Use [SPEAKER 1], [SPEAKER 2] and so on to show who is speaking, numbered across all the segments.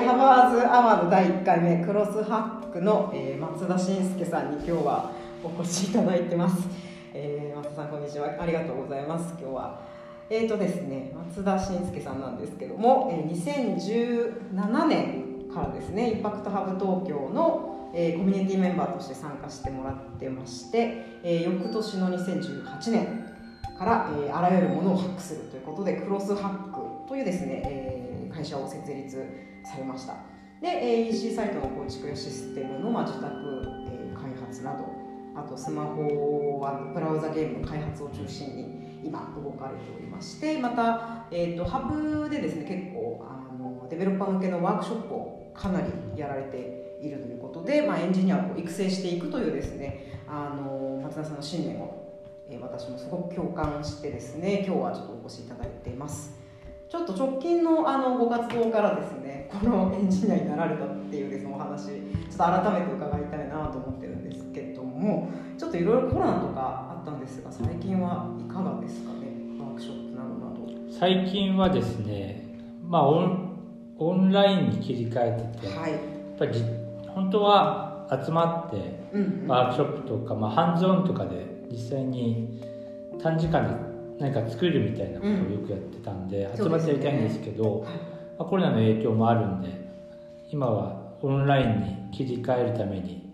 [SPEAKER 1] ー、ハバーズアワード第1回目クロスハックの、えー、松田信介さんに今日はお越しいただいてます、えー、松田さんこんにちは。ありがとうございます。今日は。えーとですね松田信介さんなんですけども、えー、2017年からですねインパクトハブ東京の、えー、コミュニティメンバーとして参加してもらってまして、えー、翌年の2018年から、えー、あらゆるものをハックするということでクロスハックというですね、えー、会社を設立されましたで、EC サイトの構築やシステムの、まあ、自宅、えー、開発などあとスマホはブラウザゲームの開発を中心に今動かれておりましてまた、えーと、ハブでですね結構あのデベロッパー向けのワークショップをかなりやられているということで、まあ、エンジニアを育成していくというですねあの松田さんの信念を、えー、私もすごく共感してですね今日はちょっとお越しいただいています。ちょっと直近のあのご活動からですねこのエンジニアになられたっていうですねお話ちょっと改めて伺いたいなと思ってるんですけどもちょっといろいろコロナとかあったんですが最近はいかがですかねワークショップなどなど。
[SPEAKER 2] 最近はですねまあオンオンラインに切り替えてて、はい、やっぱり本当は集まってワークショップとか、まあ、ハンズオンとかで実際に短時間で何か作るみたいなことをよくやってたんで、集まってやりたいんですけど、まあ、コロナの影響もあるんで今はオンラインに切り替えるために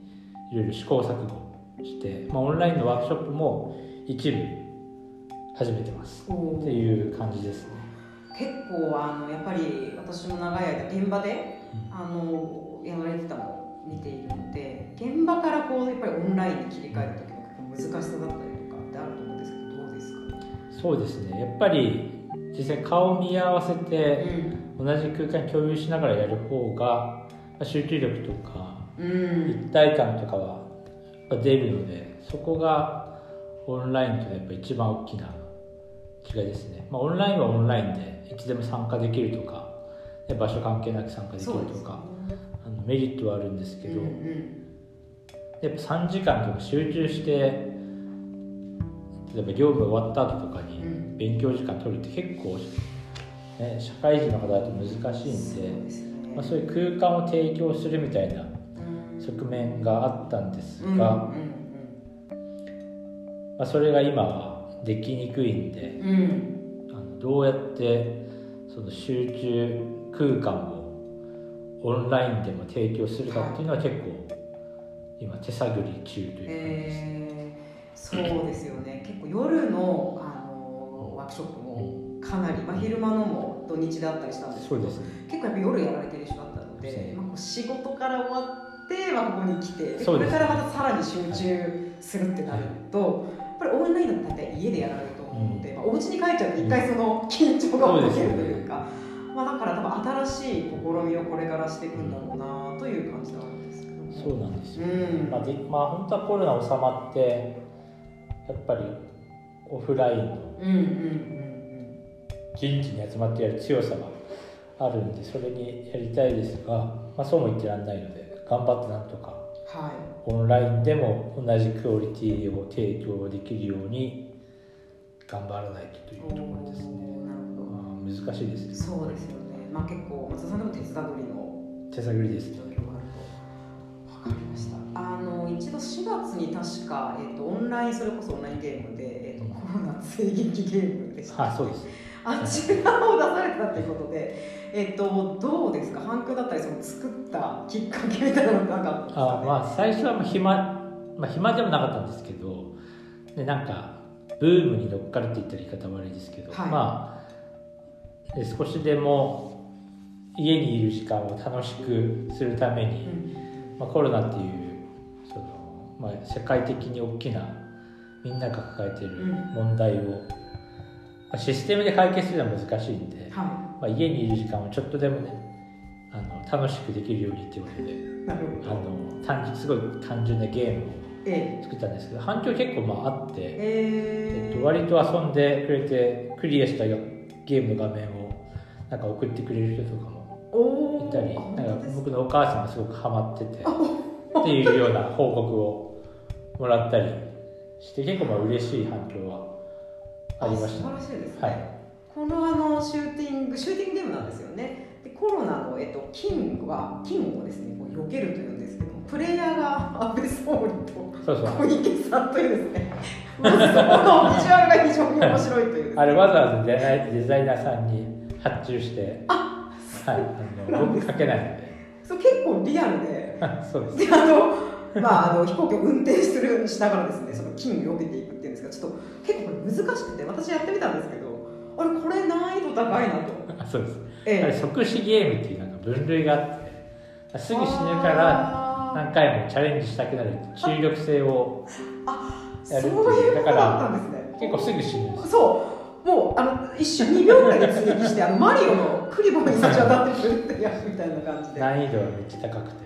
[SPEAKER 2] いろいろ試行錯誤して、まあ、オンラインのワークショップも一部始めてます。っていう感じですね。
[SPEAKER 1] 結構あのやっぱり私も長い間現場で、うん、あのやられてたのを見ているので現場からこうやっぱりオンラインに切り替える時の難しさだったり
[SPEAKER 2] そうですね。やっぱり実際顔を見合わせて、同じ空間共有しながらやる方が集中力とか、一体感とかは出るのでそこがオンラインとやっぱ一番大きな違いですね、まあ、オンラインはオンラインでいつでも参加できるとか場所関係なく参加できるとか、ね、あのメリットはあるんですけど、うんうん、やっぱ3時間とか集中して例えば業務終わった後とかに勉強時間取るって結構、ね、社会人の方だと難しいんで、ね、まあ、そういう空間を提供するみたいな側面があったんですが、まあ、それが今はできにくいんで、うん、あのどうやってその集中空間をオンラインでも提供するかっていうのは結構今手探り中という感じですね。えー
[SPEAKER 1] そうですよね。結構夜のあのワークショップもかなり、まあ、昼間のも土日であったりしたんですけど、ね、結構やっぱ夜やられてる人だったので、ね、まあ、仕事から終わって、まあ、ここに来てこれからまたさらに集中するってなると、はい、やっぱりオンラインだったら家でやられると思うので、うん、まあ、お家に帰っちゃうと一回その緊張が起きるというか。まあ、だから多分新しい試みをこれからしていくんだろうなという感じなんですけ
[SPEAKER 2] どそうなんですよ、うん。まあでまあ、本当はコロナ収まってやっぱりオフラインの人事に集まってやる強さがあるんでそれにやりたいですが、まあ、そうも言ってらんないので頑張ってなんとか、はい、オンラインでも同じクオリティを提供できるように頑張らないとというところですね。なるほど、まあ、難しいですね。
[SPEAKER 1] そうですよね。まあ結構松田さんでも手探りの
[SPEAKER 2] 手探りです、ね。
[SPEAKER 1] あの一度4月に確か、えーと、オンラインそれこそオンラインゲームで、えーと、コロナ追撃ゲームでした、
[SPEAKER 2] はい、そうです。
[SPEAKER 1] あちらを出されたということで、えーと、どうですか？反響だったりその作ったきっかけみたいなのなかったですか、ね、
[SPEAKER 2] あまあ最初はまあ暇、まあ、暇でもなかったんですけどでなんかブームに乗っかるって言ったら言い方悪いですけど、はい、まあ少しでも家にいる時間を楽しくするために、うん、まあ、コロナっていうまあ、世界的に大きなみんなが抱えている問題を、まあ、システムで解決するのは難しいんで、はい、まあ、家にいる時間をちょっとでもねあの楽しくできるようにっていうことであの単純すごい単純なゲームを作ったんですけど、え反響結構まああって、えー、えっと、割と遊んでくれてクリアしたゲームの画面をなんか送ってくれる人とかもいたりなんか僕のお母さんがすごくハマっててっていうような報告をもらったりして結構まあ嬉しい反響はありました、
[SPEAKER 1] ね、素晴らしいですね、はい、このあのシューティングシューティングゲームなんですよね。でコロナの、えっと、金は金をですねこう避けるというんですけどプレイヤーが安倍総理と小池さんというですねそこのビジュアルが非常に面白いという、
[SPEAKER 2] あれわざわざデザイデザイナーさんに発注して
[SPEAKER 1] あ
[SPEAKER 2] はい。あの僕書けないので。
[SPEAKER 1] そう結構リアルで
[SPEAKER 2] そうです。
[SPEAKER 1] であのまあ、あの飛行機を運転するしながらですねその金を避けていくっていうんですがちょっと結構これ難しくて私やってみたんですけどあれこれ難易度高いなと。
[SPEAKER 2] そうです、
[SPEAKER 1] え
[SPEAKER 2] え、即死ゲームっていうなんか分類があってすぐ死ぬから何回もチャレンジしたくなる注力性を
[SPEAKER 1] やるっていう。だから
[SPEAKER 2] 結構すぐ死ぬんです
[SPEAKER 1] そう。もうあの一瞬2秒ぐらいで追撃してあのマリオのクリボーに立ち当たってくるってやつみたいな感じで。
[SPEAKER 2] 難易度はめっちゃ高くて。
[SPEAKER 1] あ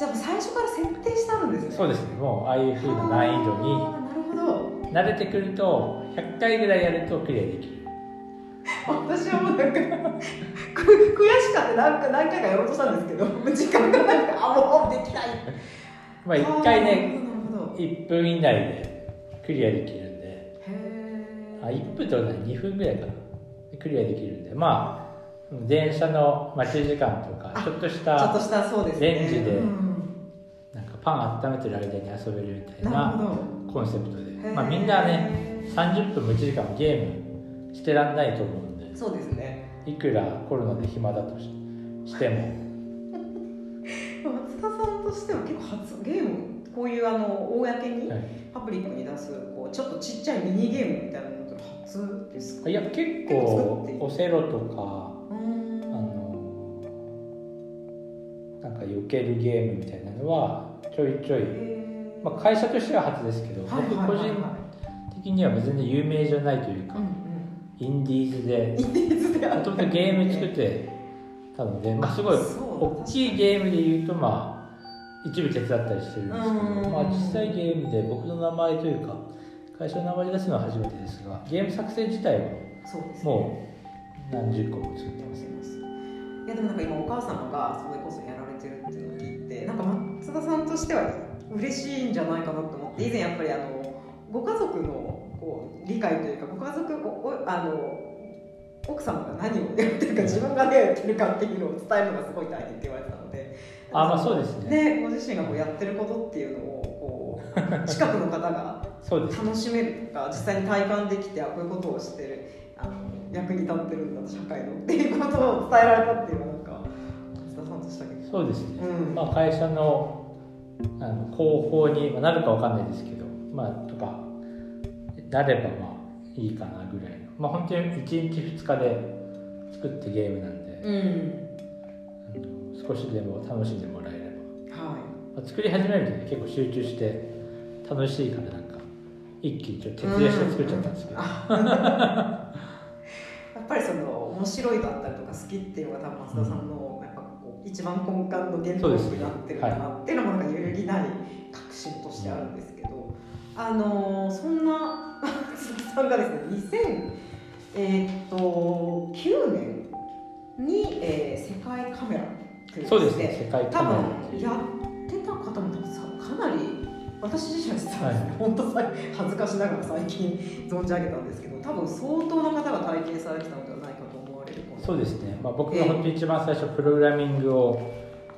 [SPEAKER 1] じゃあ最初から設定してあるんですね。
[SPEAKER 2] そうですね。もうああいうふうな難易度に
[SPEAKER 1] なるほど。
[SPEAKER 2] 慣れてくると100回ぐらいやるとクリアできる。
[SPEAKER 1] 私はもうなんか悔しかって何か何回かやろうとしたんですけど 時間がなくてあもうできない。
[SPEAKER 2] まあ1回ね1分以内でクリアできるんで。あ1分とか2分ぐらいかな。クリアできるんで。まあ電車の待ち時間とかちょっとした
[SPEAKER 1] ちょっとしたそうです、
[SPEAKER 2] レンジでパン温めてる間に遊べるみたいなコンセプトで。まあみんなね30分も1時間もゲームしてらんないと思うんで。
[SPEAKER 1] そうですね。
[SPEAKER 2] いくらコロナで暇だとしても。
[SPEAKER 1] 松田さんとしては結構初ゲームこういうあの公にパブリックに出すこうちょっとちっちゃいミニゲームみたいなのって初ですか？
[SPEAKER 2] いや結構オセロとかなんか避けるゲームみたいなのはちょいちょい、まあ、会社としては初ですけど、僕個人的には全然有名じゃないというか、インディーズでもともとゲーム作ってたので、まあ、すごい大きいゲームでいうとまあ一部手伝ったりしてるんですけど、まあ、小さいゲームで僕の名前というか会社の名前で出すのは初めてですがゲーム作成自体はもう何十個も作ってます。
[SPEAKER 1] いやでもなんか今お母様がそれこそやられてるっていうのを聞いてなんか松田さんとしては嬉しいんじゃないかなと思って以前やっぱりあのご家族のこう理解というかご家族おあの奥様が何をやってるか自分が何をやってるかっていうのを伝えるのがすごい大変って言われてたので
[SPEAKER 2] あまあそうですね。
[SPEAKER 1] ねご自身がこうやってることっていうのをこう 近くの方が楽しめるとか実際に体感できてあこういうことをしてるあの役に立ってるんだ社会のっていうことを伝えられたっていうのはなんか松田さんとしたけど。
[SPEAKER 2] そうですね、うん、まあ、会社のあの広報になるかわかんないですけどまあとかなればまあいいかなぐらいの。まあ本当に1日2日で作ってゲームなんで、うん、少しでも楽しんでもらえれば、はい。まあ、作り始めるとね結構集中して楽しいからなんか一気にちょっと徹夜して作っちゃったんですけど、うん。
[SPEAKER 1] ぱりその面白いだったりとか好きっていうのが多分松田さんのう一番根幹の原動力になってるかなっていうのもなんか揺るぎない確信としてあるんですけど、あのそんな松田さんがですね2000えー、っと9年に、えー、世界カメラ
[SPEAKER 2] というそうですね世界カメラ
[SPEAKER 1] 多分やってた方もかなり私自身は実は、はい、本当恥ずかしながら最近存じ上げたんですけど多分相当な方が体験されてたのでは
[SPEAKER 2] そうですね、まあ、僕が本当に一番最初プログラミングを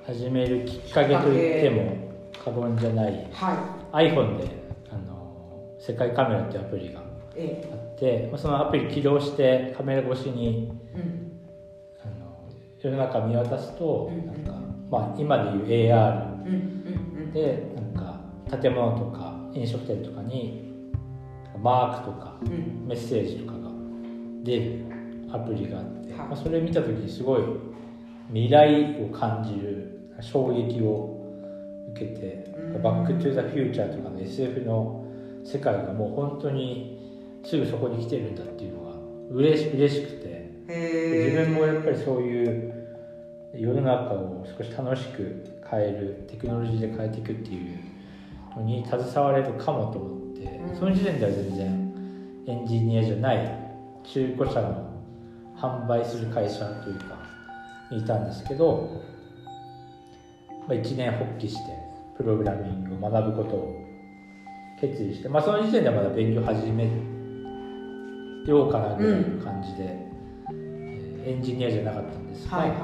[SPEAKER 2] 始めるきっかけといっても過言じゃない、はい、iPhone であの世界カメラっていうアプリがあって、まあ、そのアプリ起動してカメラ越しに、うん、あの世の中見渡すと、うん、なんか、まあ、今でいう AR でなんか建物とか飲食店とかにマークとかメッセージとかが出るアプリがあって、まあ、それ見た時にすごい未来を感じる衝撃を受けて「バック・トゥ・ザ・フューチャー」とかの SF の世界がもう本当にすぐそこに来てるんだっていうのが嬉し嬉しくて。自分もやっぱりそういう世の中を少し楽しく変えるテクノロジーで変えていくっていうのに携われるかもと思って。て、その時点では全然エンジニアじゃない中古車の販売する会社というかにいたんですけど、まあ、1年発起してプログラミングを学ぶことを決意して、まあ、その時点ではまだ勉強始めようかなぐらいの感じで、うん、エンジニアじゃなかったんですが、はいはい。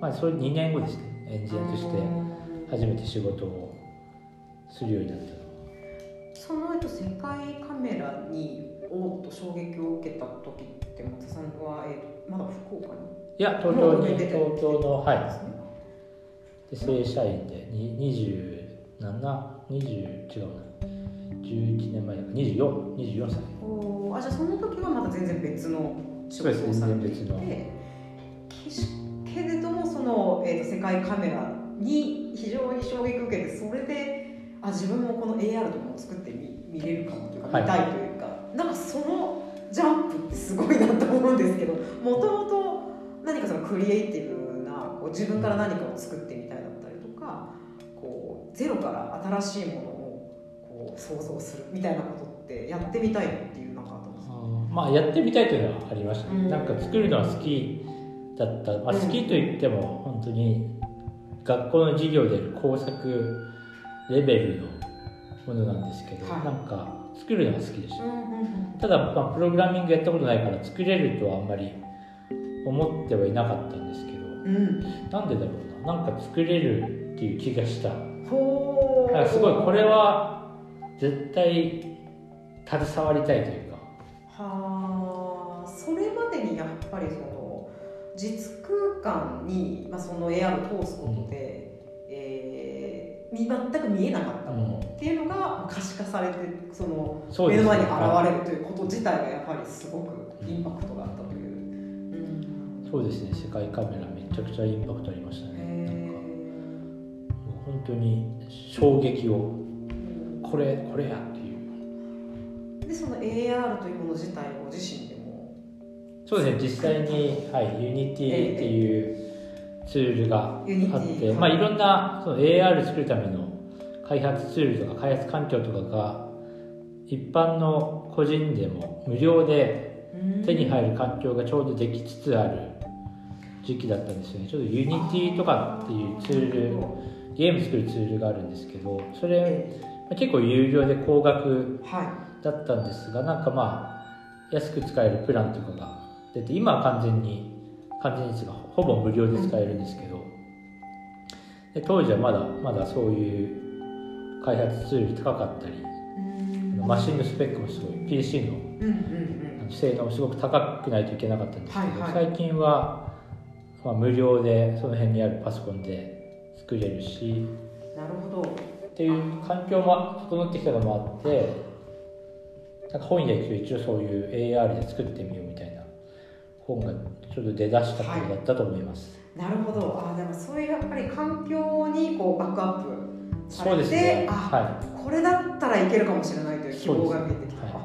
[SPEAKER 2] まあ、それ2年後ですねエンジニアとして初めて仕事をするようになった
[SPEAKER 1] その、えっと、世界カメラにおっと衝撃を受けた時って松田さんは、えー、まだ福岡に？
[SPEAKER 2] いや東京に東京のはい。で正社員で2720違うな。11年前だから2424歳。
[SPEAKER 1] おあじゃあその時はまだ全然別の仕事をされていて？けれどもその、えーと、世界カメラに非常に衝撃を受けてそれであ自分もこの AR とかを作ってみ見れるかもというか、見たいというかなんかそのジャンプってすごいなと思うんですけどもともと何かそのクリエイティブなこう自分から何かを作ってみたいだったりとかこうゼロから新しいものをこう想像するみたいなことってやってみたいっていうなんかあったんですか
[SPEAKER 2] まあやってみたいというのはありました、ね、うん、なんか作るのは好きだった、まあ、好きといっても本当に学校の授業で工作レベルのものなんですけど、はい、なんか作るのが好きでした、ただ、まあ、プログラミングやったことないから作れるとはあんまり思ってはいなかったんですけど、うん、なんでだろうな。なんか作れるっていう気がした。ほだすごいこれは絶対携わりたいというか。
[SPEAKER 1] はあ。それまでにやっぱりその実空間に、まあ、その AR を通すことで、うん、えー、全く見えなかったものっていうのが可視化されてその目の前に現れるということ自体がやっぱりすごくインパクトがあったという、
[SPEAKER 2] うん、そうですね。世界カメラめちゃくちゃインパクトありましたね。なんか本当に衝撃を。これこれやっていう。
[SPEAKER 1] でその AR というもの自体ご自身でも。
[SPEAKER 2] そうですね。実際に、はい、 Unityっていうツールがあって、まあ、いろんなその AR 作るための開発ツールとか開発環境とかが一般の個人でも無料で手に入る環境がちょうどできつつある時期だったんですよね。ちょっと Unityとかっていうツールゲーム作るツールがあるんですけどそれ結構有料で高額だったんですが、なんかまあ安く使えるプランとかが出て今は完全に完全にですがほぼ無料で使えるんですけど。で当時はまだまだそういう開発ツール高かったり、マシンのスペックもすごい PC の,、性能もすごく高くないといけなかったんですけど、はいはい、最近は、まあ、無料でその辺にあるパソコンで作れるし
[SPEAKER 1] なるほど。
[SPEAKER 2] っていう環境も整ってきたのもあってなんか本屋行くと一応そういう AR で作ってみようみたいな本がちょっと出だした頃だったと思います、
[SPEAKER 1] はい、なるほど。あでもそういうやっぱり環境にこうバックアップ
[SPEAKER 2] そうですね、
[SPEAKER 1] はい、これだったらいけるかもしれないという希望が見えてきた、はい、な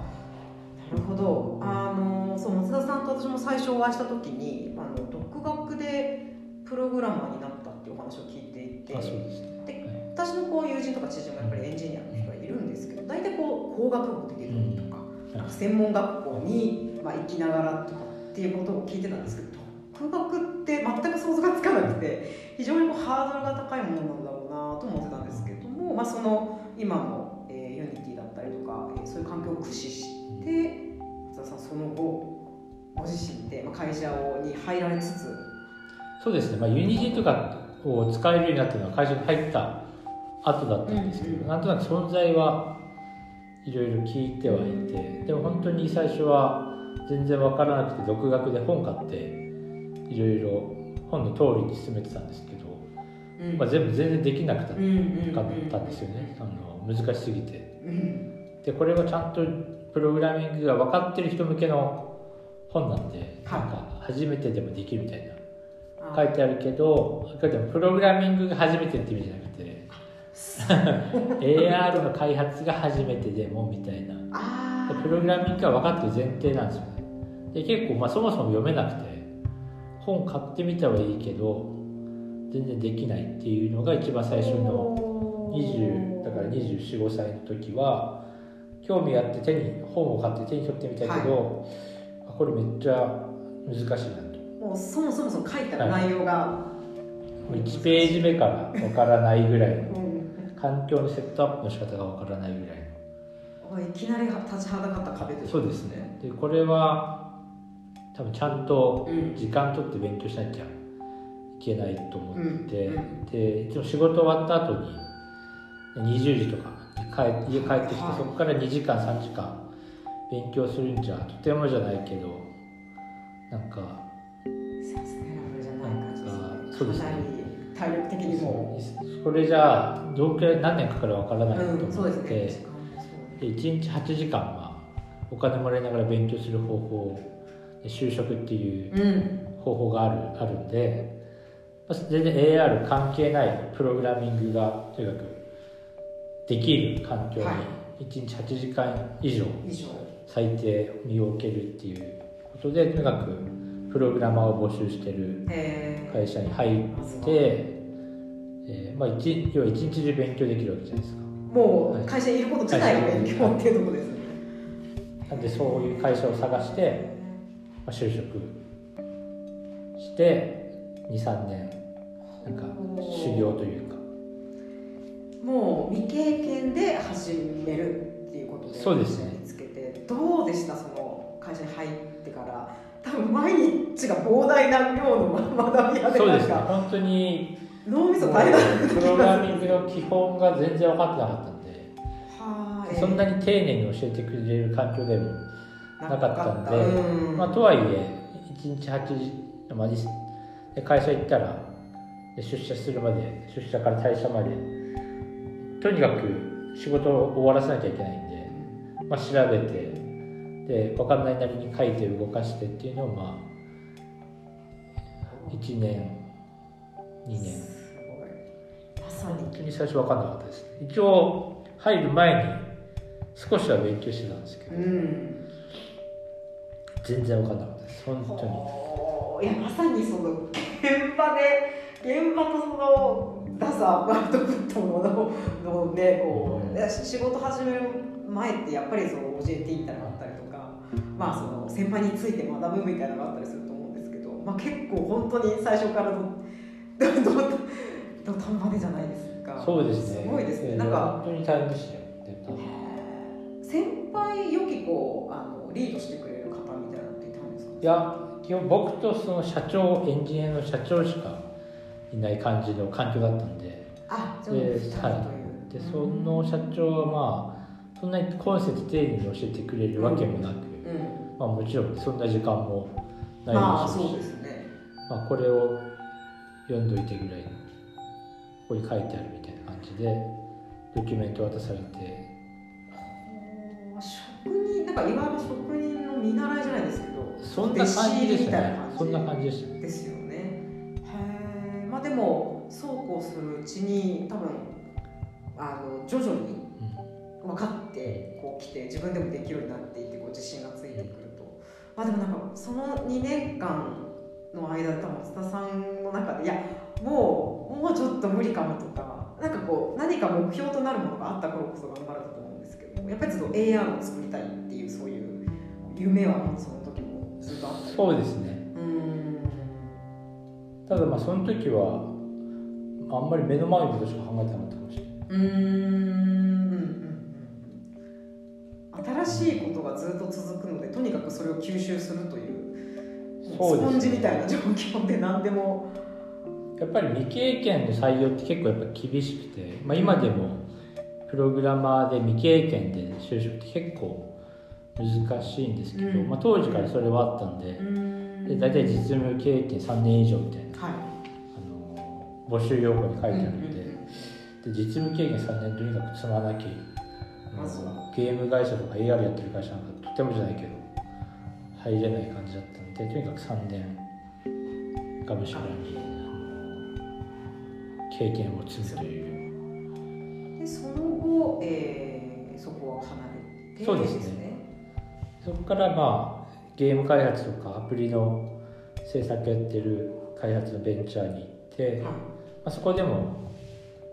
[SPEAKER 1] るほど。あのそう松田さんと私も最初お会いした時にあの独学でプログラマーになったっていうお話を聞いていてで、私のこう友人とか知人もやっぱりエンジニアの人がいるんですけど大体こう工学部で出るとか、うん、専門学校に、まあ、行きながらとかっていうことを聞いてたんですけど独学って全く想像がつかなくて非常にこうハードルが高いものなんだろうなと思ってたんですけども、まあ、その今の、えー、 Unityだったりとか、えー、そういう環境を駆使して松田さんその後ご自身で、まあ、会社をに入られつつ
[SPEAKER 2] そうですね、まあ、 Unityとかを使えるようになったのは会社に入った後だったんですけど、うんうん、なんとなく存在はいろいろ聞いてはいてでも本当に最初は全然分からなくて独学で本買っていろいろ本の通りに進めてたんですけど、うん、まあ、全部全然できなくたかったんですよね、あの難しすぎて、うん、でこれはちゃんとプログラミングが分かってる人向けの本なんで、はい、なんか初めてでもできるみたいな。書いてあるけどプログラミングが初めてって意味じゃなくて AR の開発が初めてでもみたいなプログラミングが分かってる前提なんですよね。で結構まあそもそも読めなくて本買ってみたはいいけど全然できないっていうのが一番最初の20だから245歳の時は興味あって手に本を買って手に取ってみたけど、はい、これめっちゃ難しいなと。
[SPEAKER 1] もうそもそもそも書いた内容が、は
[SPEAKER 2] い、1ページ目からわからないぐらいの、環境のセットアップの仕方がわからないぐらい
[SPEAKER 1] のいきなり立ちはだかった壁
[SPEAKER 2] ですそうですね。でこれは多分ちゃんと時間取って勉強しなきゃいけないと思って、うん、で一応仕事終わった後に20時とかに帰家帰ってきて、はい、そこから2時間3時間勉強するんじゃとてもじゃないけどなんか
[SPEAKER 1] そうですね。体力的にも。
[SPEAKER 2] それじゃあどのくらい何年かかるかわからないと思って、うんね、1日8時間はお金もらいながら勉強する方法就職っていう方法がある,、あるんで全然 AR 関係ないプログラミングがとにかくできる環境に1日8時間以上最低身を置けるっていうことでとにかくプログラマーを募集してる会社に入って、えー、まあ、一要は一日中勉強できるわけじゃないですか
[SPEAKER 1] もう会社にいること自体が勉強っていうところですね。
[SPEAKER 2] なんでそういう会社を探してまあ、就職して23年なんか修行というか。
[SPEAKER 1] もう未経験で始めるっていうことで
[SPEAKER 2] そうですね。
[SPEAKER 1] 見つけてどうでした？その会社に入ってから。多分毎日が膨大な量の学び屋で
[SPEAKER 2] そうですね。本当に
[SPEAKER 1] 脳みそ大変だ
[SPEAKER 2] プログラミングの基本が全然分かってなかったんで。は、そんなに丁寧に教えてくれる環境でもなかったんで、うん、まあ、とはいえ1日8時、まあ、会社行ったら出社するまで出社から退社までとにかく仕事を終わらせなきゃいけないんで、まあ、調べてで分かんないなりに書いて動かしてっていうのをまあ1年2年。
[SPEAKER 1] まさに
[SPEAKER 2] 本当に最初分かんなかったです。一応入る前に少しは勉強してたんですけど、うん。全然分かんなかったです本当
[SPEAKER 1] に。いやまさにその現場で現場とそのダサアウトプットののねこう、うん、仕事始める前ってやっぱりその OJT ってのがあったりとかまあその先輩について学ぶみたいなのがあったりすると思うんですけど、まあ、結構本当に最初からどどど土壇場でじゃないですか。
[SPEAKER 2] そうですね。
[SPEAKER 1] すごいですね、なんか
[SPEAKER 2] 本当に大変でしたよ。
[SPEAKER 1] 先輩よきこうあのリードしてくれ
[SPEAKER 2] いや基本僕とその社長エンジニアの社長しかいない感じの環境だったんで。
[SPEAKER 1] あ
[SPEAKER 2] で,、はい、でその社長はまあそんなにコンセプト丁寧に教えてくれるわけもなく、うん。まあ、もちろんそんな時間もない
[SPEAKER 1] ですし、まあですね。
[SPEAKER 2] まあ、これを読んどいてぐらいのここに書いてあるみたいな感じでドキュメント渡されて。
[SPEAKER 1] 職人なんかいわゆる職人の見習いじゃないですけど
[SPEAKER 2] そんな感じでしたね。そんな感じでした
[SPEAKER 1] ですよね。へえまあでもそうこうするうちに多分あの徐々に分かってこう来て自分でもできるようになっていってこう自信がついてくると。まあでもなんかその2年間の間多分津田さんの中で。いやもうもうちょっと無理かもとかなんかこう何か目標となるものがあったからこそ頑張れたと思うんですけどやっぱりちょっと AR を作りたいっていうそういう夢はその
[SPEAKER 2] そうですね。ただまあその時はあんまり目の前のことしか考えてなかったかもしれない。うん。
[SPEAKER 1] 新しいことがずっと続くのでとにかくそれを吸収するというスポンジみたいな状況で何でも。
[SPEAKER 2] やっぱり未経験の採用って結構やっぱ厳しくて、まあ、今でもプログラマーで未経験で就職って結構難しいんですけど、うん、まあ、当時からそれはあったんでうん、で大体実務経験3年以上みたいな、はい、あの募集要項に書いてあるんでうん、で実務経験3年とにかく積まなきゃまずは。ゲーム会社とか AR やってる会社なんかとてもじゃないけど入れない感じだったんでとにかく3年がむしろに経験を積むとい
[SPEAKER 1] う。でその後、えー、そこは離れて
[SPEAKER 2] そうですね。そこからまあゲーム開発とかアプリの制作やってる開発のベンチャーに行って、まあ、そこでも、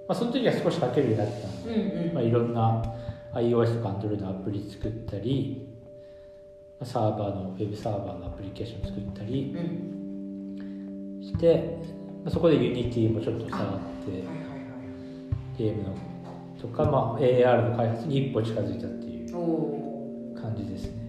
[SPEAKER 2] まあ、その時は少し書けるようになってたんで、うんうん、まあ、いろんな iOS とか Android のアプリ作ったりサーバーのウェブサーバーのアプリケーション作ったりして、まあ、そこで Unity もちょっと触って、ゲームのとか、まあ、AR の開発に一歩近づいたっていう感じですね。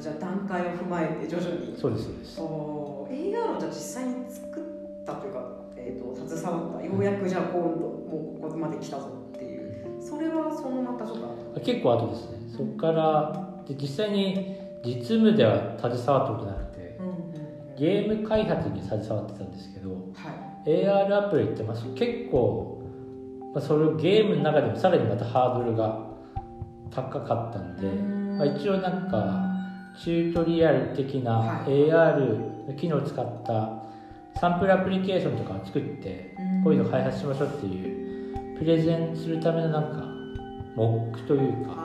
[SPEAKER 1] じゃあ段階を踏まえて徐々に。
[SPEAKER 2] そうですそうです。
[SPEAKER 1] お AR をじゃあ実際に作ったというか、えーと、と携わった。ようやくじゃあ今度もうここまで来たぞっていう。それはそのまたちょっと
[SPEAKER 2] 結構後ですね。そこからで実際に実務では携わったことなくて、うんうんうん、ゲーム開発に携わってたんですけど、はい、AR アプリってまあ結構、まあ、それゲームの中でもさらにまたハードルが高かったんで、まあ、一応なんかチュートリアル的な AR 機能を使ったサンプルアプリケーションとかを作ってこういうの開発しましょうっていうプレゼンするためのなんかモックというか、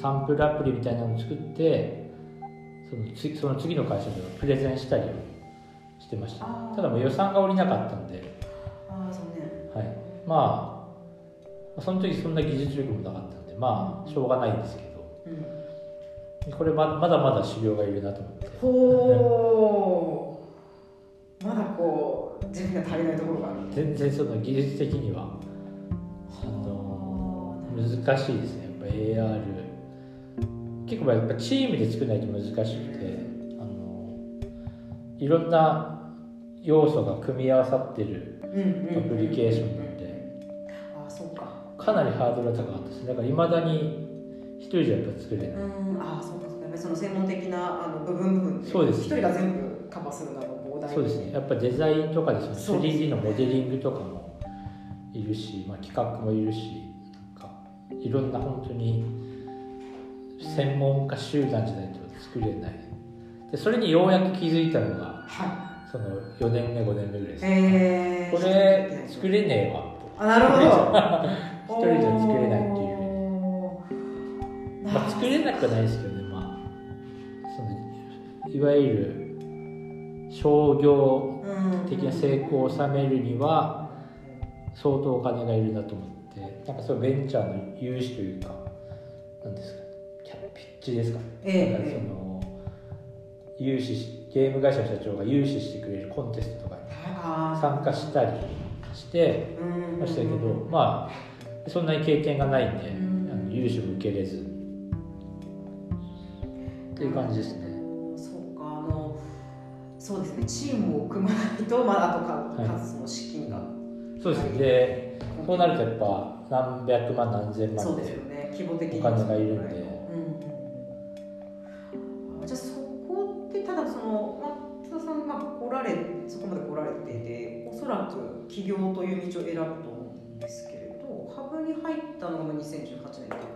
[SPEAKER 2] サンプルアプリみたいなのを作ってその次その次の会社ではプレゼンしたりしてました。ただもう予算が下りなかったんで。
[SPEAKER 1] あそうね、
[SPEAKER 2] はい、まあその時そんな技術力もなかったんでまあしょうがないんですけど、うん、これままだまだ修行がいるなと思って。
[SPEAKER 1] ほうまだこう自分が足りないところがある。
[SPEAKER 2] 全然その技術的には難しいですね。やっぱ AR 結構やっぱチームで作らないと難しくてあのいろんな要素が組み合わさってるアプリケーションなんで、
[SPEAKER 1] あそうか。
[SPEAKER 2] かなりハードルが高かったです。だからいまだに一人じゃやっぱ作れない、
[SPEAKER 1] あそうかそうか。やっぱりその専門的なあの部分部分
[SPEAKER 2] そうです、
[SPEAKER 1] ね、一人が全部カバーするのが膨大
[SPEAKER 2] そうですね。やっぱデザインとかですね。3D のモデリングとかもいるし、まあ、企画もいるしいろんな本当に専門家集団じゃないと作れない。でそれにようやく気づいたのが、はい、その4年目5年目ぐらいです、えー、これ作れねえわと
[SPEAKER 1] あなるほど。
[SPEAKER 2] 一人じゃ作れないっていうまあ、作れなくはないですけどね。まあそのいわゆる商業的な成功を収めるには相当お金がいるなと思って。なんかそうベンチャーの融資というかなんですかキャピッチですか、えー、その融資ゲーム会社の社長が融資してくれるコンテストとかに参加したりしてましたけどまあそんなに経験がないんであの融資も受けれず。っていう感じですね。
[SPEAKER 1] そうか。あのそうですね。チームを組まないとまだとか数の資金が、はい、
[SPEAKER 2] そうです。ねでそうなるとやっぱ何百万何千万
[SPEAKER 1] でお
[SPEAKER 2] 金がいるんで、
[SPEAKER 1] そらく起業という道を選ぶと思うんですけれどハブに入ったのが2018年という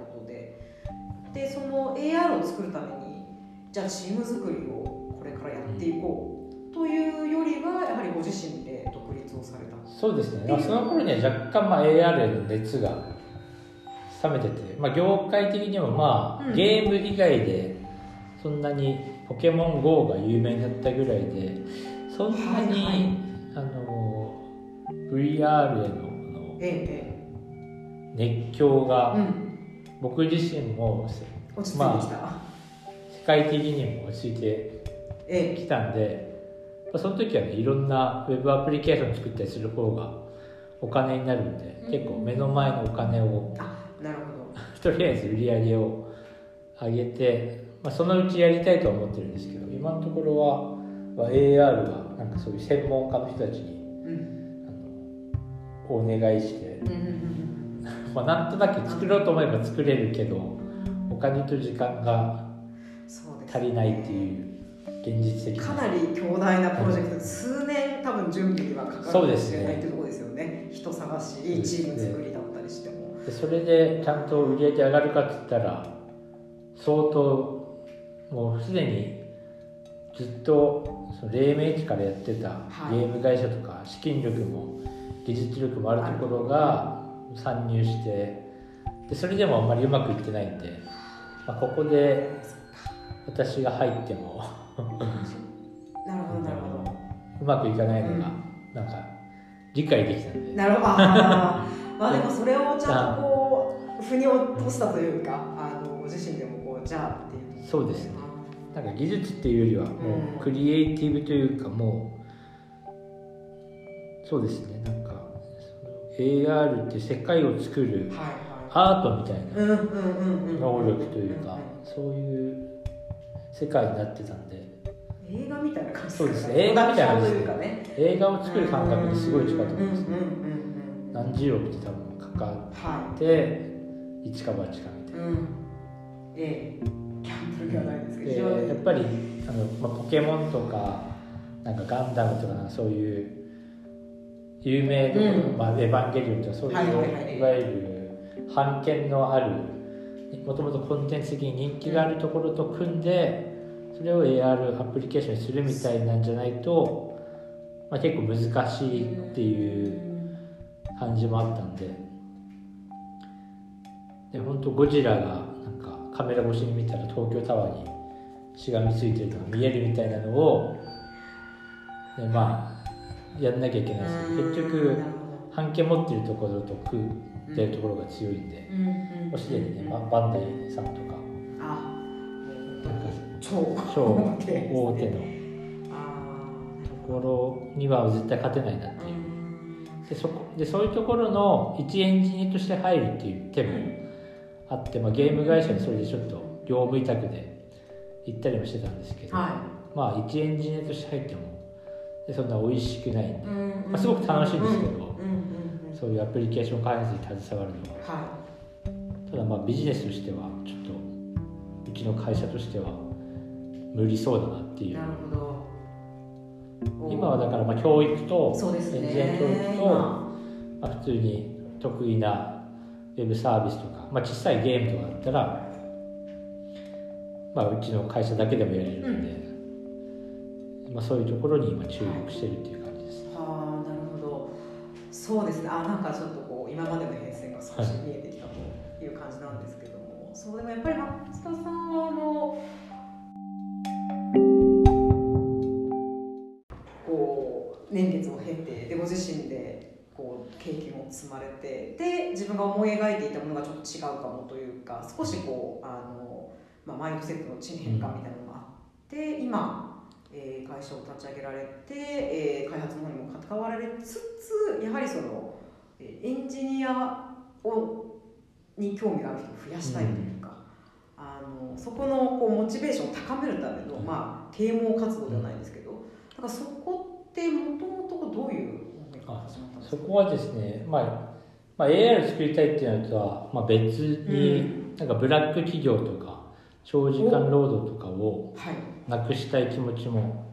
[SPEAKER 1] ことででその AR を作るためにじゃあチーム作りをこれからやっていこうというよりはやはりご自身で独立をされた。
[SPEAKER 2] そうですね。その頃には若干まあ AR への熱が冷めてて、まあ、業界的にもまあ、うん、ゲーム以外でそんなにポケモン GO が有名になったぐらいでそんなに、はいはい、あの VR へのの、熱狂が、僕自身も、
[SPEAKER 1] ま
[SPEAKER 2] あ、世界的にも落ち着いてきたんで、その時はねいろんなウェブアプリケーションを作ったりする方がお金になるんで、結構目の前のお金を
[SPEAKER 1] なるほ
[SPEAKER 2] ど。とりあえず売り上げを上げて、まあ、そのうちやりたいとは思ってるんですけど今のところは、まあ、AR はなんかそういう専門家の人たちに、お願いして、うん、まあなんとなく作ろうと思えば作れるけどお金と時間が足りないっていう現実的
[SPEAKER 1] かなり強大なプロジェクト、数年多分準備にはかかるかもしれないっていうところですよね。人探しチーム作りだったりしても。
[SPEAKER 2] でそれでちゃんと売り上げ上がるかって言ったら相当もうすでにずっとその黎明期からやってたゲーム会社とか資金力も技術力もあるところが参入してでそれでもあんまりうまくいってないんで、まあ、ここで私が入っても
[SPEAKER 1] なるほどなるほど。
[SPEAKER 2] うまくいかないのが、なんか理解できたんで。
[SPEAKER 1] なるほど。まあでもそれをちゃんとこう腑に落としたというかあのご自身でもこうじゃあっていう
[SPEAKER 2] そうですね。なんか技術っていうよりはもうクリエイティブというかもうそうですね。なんか AR って世界を作るアートみたいな能力というかそういう世界になってたんで。
[SPEAKER 1] 映画みたいな感じ
[SPEAKER 2] そうですね。映画みたいな感じで映画を作る感覚にすごい近いと思います。
[SPEAKER 1] うんうんうんうん
[SPEAKER 2] 何十億って多分かか
[SPEAKER 1] は
[SPEAKER 2] って一か八かみたいな。
[SPEAKER 1] いうん。ええ。ギャンブルではないですけど。
[SPEAKER 2] やっぱりあの、まあ、ポケモンとかなんかガンダムとかそういう有名どころ、
[SPEAKER 1] うん。
[SPEAKER 2] まあ、エヴァンゲリオンとかそういう、
[SPEAKER 1] い
[SPEAKER 2] わゆる版権のあるもともとコンテンツ的に人気があるところと組んでそれを AR アプリケーションにするみたいなんじゃないと、まあ、結構難しいっていう感じもあったんで。で本当ゴジラがなんかカメラ越しに見たら東京タワーにしがみついてるのが見えるみたいなのをでまあやんなきゃいけないですけど結局版権持ってるところと組んでるところが強いんで、もうすでにね、まバンダイさんとか。
[SPEAKER 1] あ
[SPEAKER 2] なんか
[SPEAKER 1] 超
[SPEAKER 2] 超
[SPEAKER 1] 大手
[SPEAKER 2] の。
[SPEAKER 1] あ
[SPEAKER 2] ところには絶対勝てないなって
[SPEAKER 1] ー
[SPEAKER 2] いう。うん。でそこでそういうところの一エンジニアとして入るっていう手もあって、まあ、ゲーム会社にそれでちょっと業務委託で行ったりもしてたんですけど、
[SPEAKER 1] は
[SPEAKER 2] まあ一エンジニアとして入ってもでそんな美味しくないんで、
[SPEAKER 1] いうん
[SPEAKER 2] まあすごく楽しいんですけど
[SPEAKER 1] うんうんうん。うん
[SPEAKER 2] そういうアプリケーション開発に携わるのは。
[SPEAKER 1] は
[SPEAKER 2] ただまあビジネスとしてはちょっとうちの会社としては無理そうだなっていう。
[SPEAKER 1] いなるほど。
[SPEAKER 2] 今はだからまあ教育と
[SPEAKER 1] ね。
[SPEAKER 2] エンジニア教育と、
[SPEAKER 1] 今。
[SPEAKER 2] まあ、普通に得意なウェブサービスとか、まあ、小さいゲームとかだったら、まあ、うちの会社だけでもやれるので、まあ、そういうところに今注目してるっていう感じです。
[SPEAKER 1] はあなるほど。そうですね。あなんかちょっとこう今までの変遷が少し見えてきたという感じなんですけども、そうでもやっぱり松田さんはあのこう年月を経てでご自身でこう経験を積まれてで自分が思い描いていたものがちょっと違うかもというか少しこうあの、まあ、マインドセットの変化みたいなのがあって、今、えー会社を立ち上げられて、えー開発の方にも関わられつつやはりそのえーエンジニアをに興味がある人を増やしたいというか、あのそこのこうモチベーションを高めるための、まあ、啓蒙活動ではないですけどだからそこってもともとどういう思いから始まったんですか？
[SPEAKER 2] そこはですね、まあまあ、AR 作りたいっていうのとは、まあ、別に、なんかブラック企業とか長時間労働とかを
[SPEAKER 1] はい
[SPEAKER 2] なくしたい気持ちも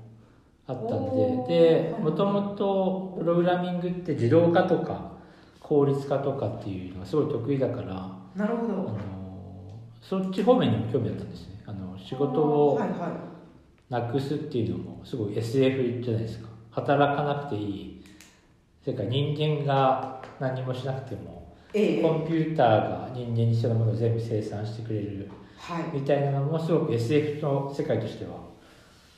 [SPEAKER 2] あったんで。でもともとプログラミングって自動化とか効率化とかっていうのがすごい得意だからあ
[SPEAKER 1] なるほど。
[SPEAKER 2] のそっち方面にも興味あったんですね。あの仕事をなくすっていうのもすごい SF じゃないですか。働かなくていい。世界人間が何もしなくても
[SPEAKER 1] ええ。
[SPEAKER 2] コンピューターが人間に必要なものを全部生産してくれる
[SPEAKER 1] は
[SPEAKER 2] みたいなのもすごく SF の世界としては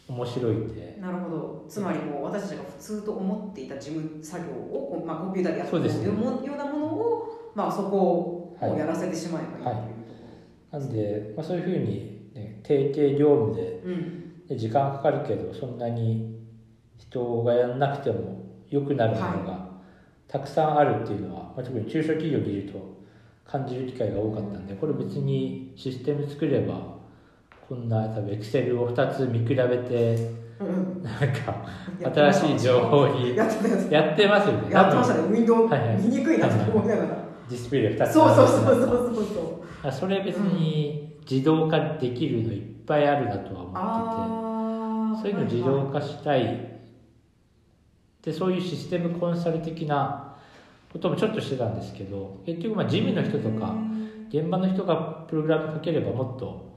[SPEAKER 2] 面白いんで。
[SPEAKER 1] いなるほど。つまりもう私たちが普通と思っていた事務作業を、まあ、コンピューターでやってる
[SPEAKER 2] そうね。
[SPEAKER 1] ようなものを、まあ、そこ
[SPEAKER 2] はい。
[SPEAKER 1] をやらせてしまえばいいというとこ
[SPEAKER 2] なんで、まあ、そういうふうに、ね、定型業務で
[SPEAKER 1] ろ、うん、
[SPEAKER 2] で時間かかるけどそんなに人がやらなくても良くなるものがたくさんあるっていうのは、まあ、特に中小企業にいると感じる機会が多かったんでこれ別にシステム作ればこんな多分エクセルを2つ見比べて
[SPEAKER 1] うん
[SPEAKER 2] なんか新しい情報に
[SPEAKER 1] やってま
[SPEAKER 2] すよね。
[SPEAKER 1] やってましたね。ウィンドウ見にくいなと思いながら、
[SPEAKER 2] ディスプレイ2つ
[SPEAKER 1] そうそうそうそうそうそう。
[SPEAKER 2] あそれ別に自動化できるのいっぱいあるなとは思ってて。そういうのを自動化したい、でそういうシステムコンサル的なこともちょっとしてたんですけど結局まあ事務の人とか現場の人がプログラムかければもっと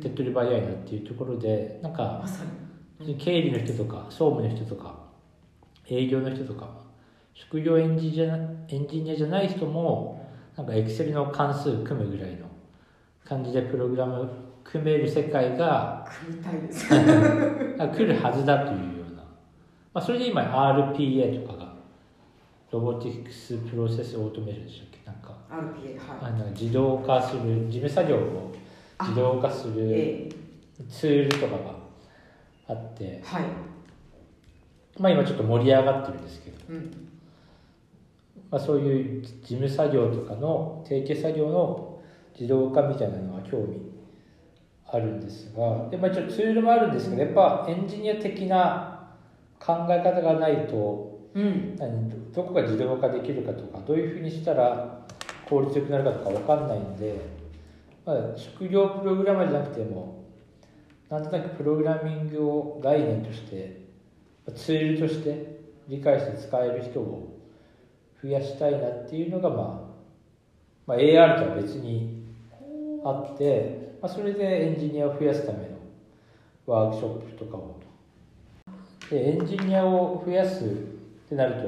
[SPEAKER 2] 手っ取り早いなっていうところでなんか経理の人とか総務の人とか営業の人とか職業エンジニアエンジニアじゃない人もなんかエクセルの関数組むぐらいの感じでプログラム組める世界が
[SPEAKER 1] 組みたいです。
[SPEAKER 2] 来るはずだというような、まあ、それで今 RPA とかがロボティクスプロセスオートメーションでしたっけ？なんか。
[SPEAKER 1] RPA は
[SPEAKER 2] あの自動化する事務作業を自動化す
[SPEAKER 1] い
[SPEAKER 2] る
[SPEAKER 1] え
[SPEAKER 2] ツールとかがあって。
[SPEAKER 1] え、はい。
[SPEAKER 2] まあ、今ちょっと盛り上がってるんですけど、
[SPEAKER 1] うん。
[SPEAKER 2] まあ、そういう事務作業とかの定型作業の自動化みたいなのは興味あるんですが。で、まあ、一応ツールもあるんですけどやっぱエンジニア的な考え方がないと、
[SPEAKER 1] うん、
[SPEAKER 2] どこが自動化できるかとかどういうふうにしたら効率よくなるかとか分かんないんで、まあ、職業プログラマーじゃなくてもなんとなくプログラミングを概念としてツールとして理解して使える人を増やしたいなっていうのが、まあ、まあ AR とは別にあって、まあ、それでエンジニアを増やすためのワークショップとかをでエンジニアを増やすってなる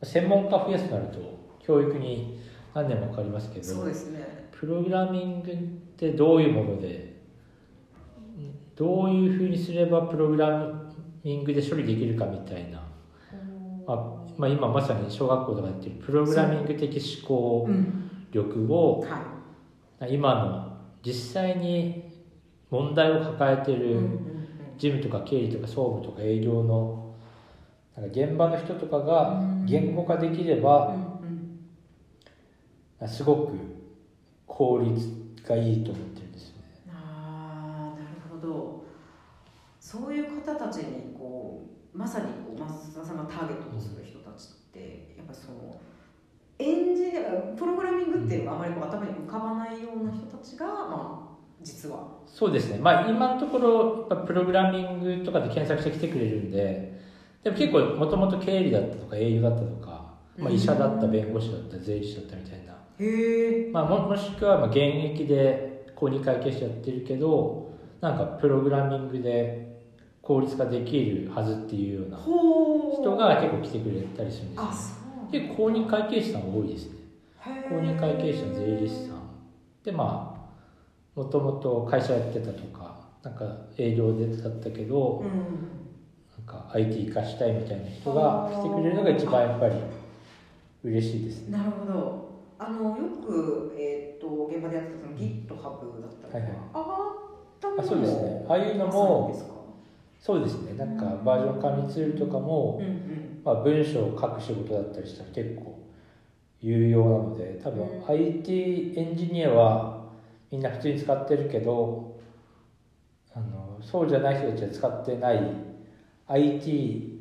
[SPEAKER 2] と専門家増やすとなると教育に何年もかかりますけど
[SPEAKER 1] そうですね。
[SPEAKER 2] プログラミングってどういうものでどういうふうにすればプログラミングで処理できるかみたいな、まあまあ、今まさに小学校とかやってるプログラミング的思考力を、今の実際に問題を抱えてる事務とか経理とか総務とか営業のなんか現場の人とかが言語化できれば、すごく効率がいいと思ってるんですよね。
[SPEAKER 1] あなるほど。そういう方たちにこうまさにこう増田さんがターゲットとする人たちってやっぱそのエンジニアプログラミングっていうのがあまりこう頭に浮かばないような人たちが、まあ、実は。
[SPEAKER 2] そうですね。まあ今のところプログラミングとかで検索してきてくれるんででも結構もともと経理だったとか営業だったとか、まあ、医者だった弁護士だった税理士だったみたいな。
[SPEAKER 1] へ
[SPEAKER 2] まあ、ももしくはまあ現役で公認会計士やってるけどなんかプログラミングで効率化できるはずっていうような人が結構来てくれたりするんですね。結構公認会計士さん多いですね。公認会計士の税理士さん。でまあもともと会社やってたとかなんか営業でだったけど、うんか IT 化したいみたいな人が来てくれるのが一番やっぱり嬉しいです
[SPEAKER 1] ね。なるほど。あのよく、えーと、現場でやってたその GitHub だったりとか、はいはい、
[SPEAKER 2] 上がったものあそうですね。ああいうのもそうですね。なんかバージョン管理ツールとかも、うんうん、まあ、文章を書く仕事だったりしたら結構有用なので多分、うん、IT エンジニアはみんな普通に使ってるけどあのそうじゃない人たちは使ってない IT、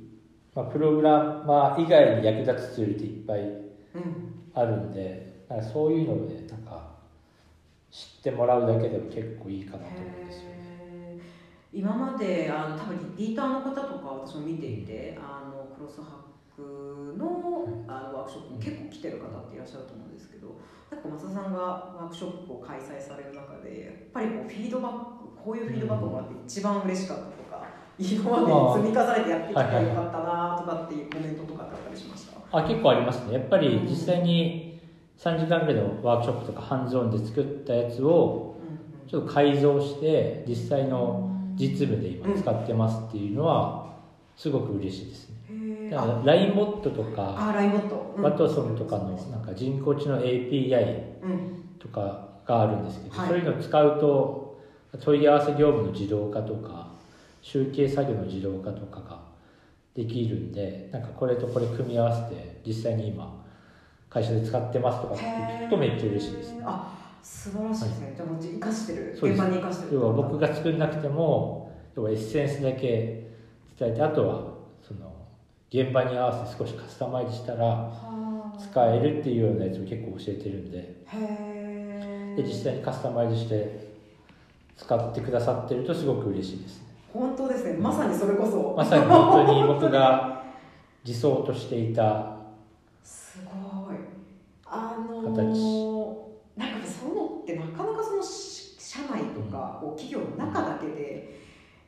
[SPEAKER 2] まあ、プログラマー以外に役立つツールっていっぱいあるんで、うん、そういうのをねなんか知ってもらうだけでも結構いいかなと思うんですよね。
[SPEAKER 1] 今まであの多分リピーターの方とか私も見ていて、あのクロスハックのあのワークショップも結構来てる方っていらっしゃると思うんですけどなんか松田さんがワークショップを開催される中でやっぱりこうフィードバックこういうフィードバックをもらって一番嬉しかったとか、今まで積み重ねてやってきたらよかったなとかっていうコメントとかってあったりしました？
[SPEAKER 2] あ結構ありますね。やっぱり実際に3時間ぐらいのワークショップとかハンズオンで作ったやつをちょっと改造して実際の実務で今使ってますっていうのはすごく嬉しいですね。だから LINE ボットとかワト。ソンとかのなんか人工知能 API とかがあるんですけど、そういうのを使うと問い合わせ業務の自動化とか集計作業の自動化とかができるんでなんかこれとこれ組み合わせて実際に今会社で使ってますとかって聞くとめっちゃ嬉しいですね。
[SPEAKER 1] あ素晴らしいですね、はい、じゃあもう生かしてる。現場に生かしてる
[SPEAKER 2] 要は僕が作んなくても要はエッセンスだけ伝えてあとはその現場に合わせて少しカスタマイズしたら使えるっていうようなやつを結構教えてるんで。で実際にカスタマイズして使ってくださってるとすごく嬉しいですね
[SPEAKER 1] 本当ですね。まさにそれこそ。
[SPEAKER 2] まさに本当に僕が理想としていた。
[SPEAKER 1] すごい。あのー、なんかそういうのってなかなかその社内とか、こう企業の中だけで、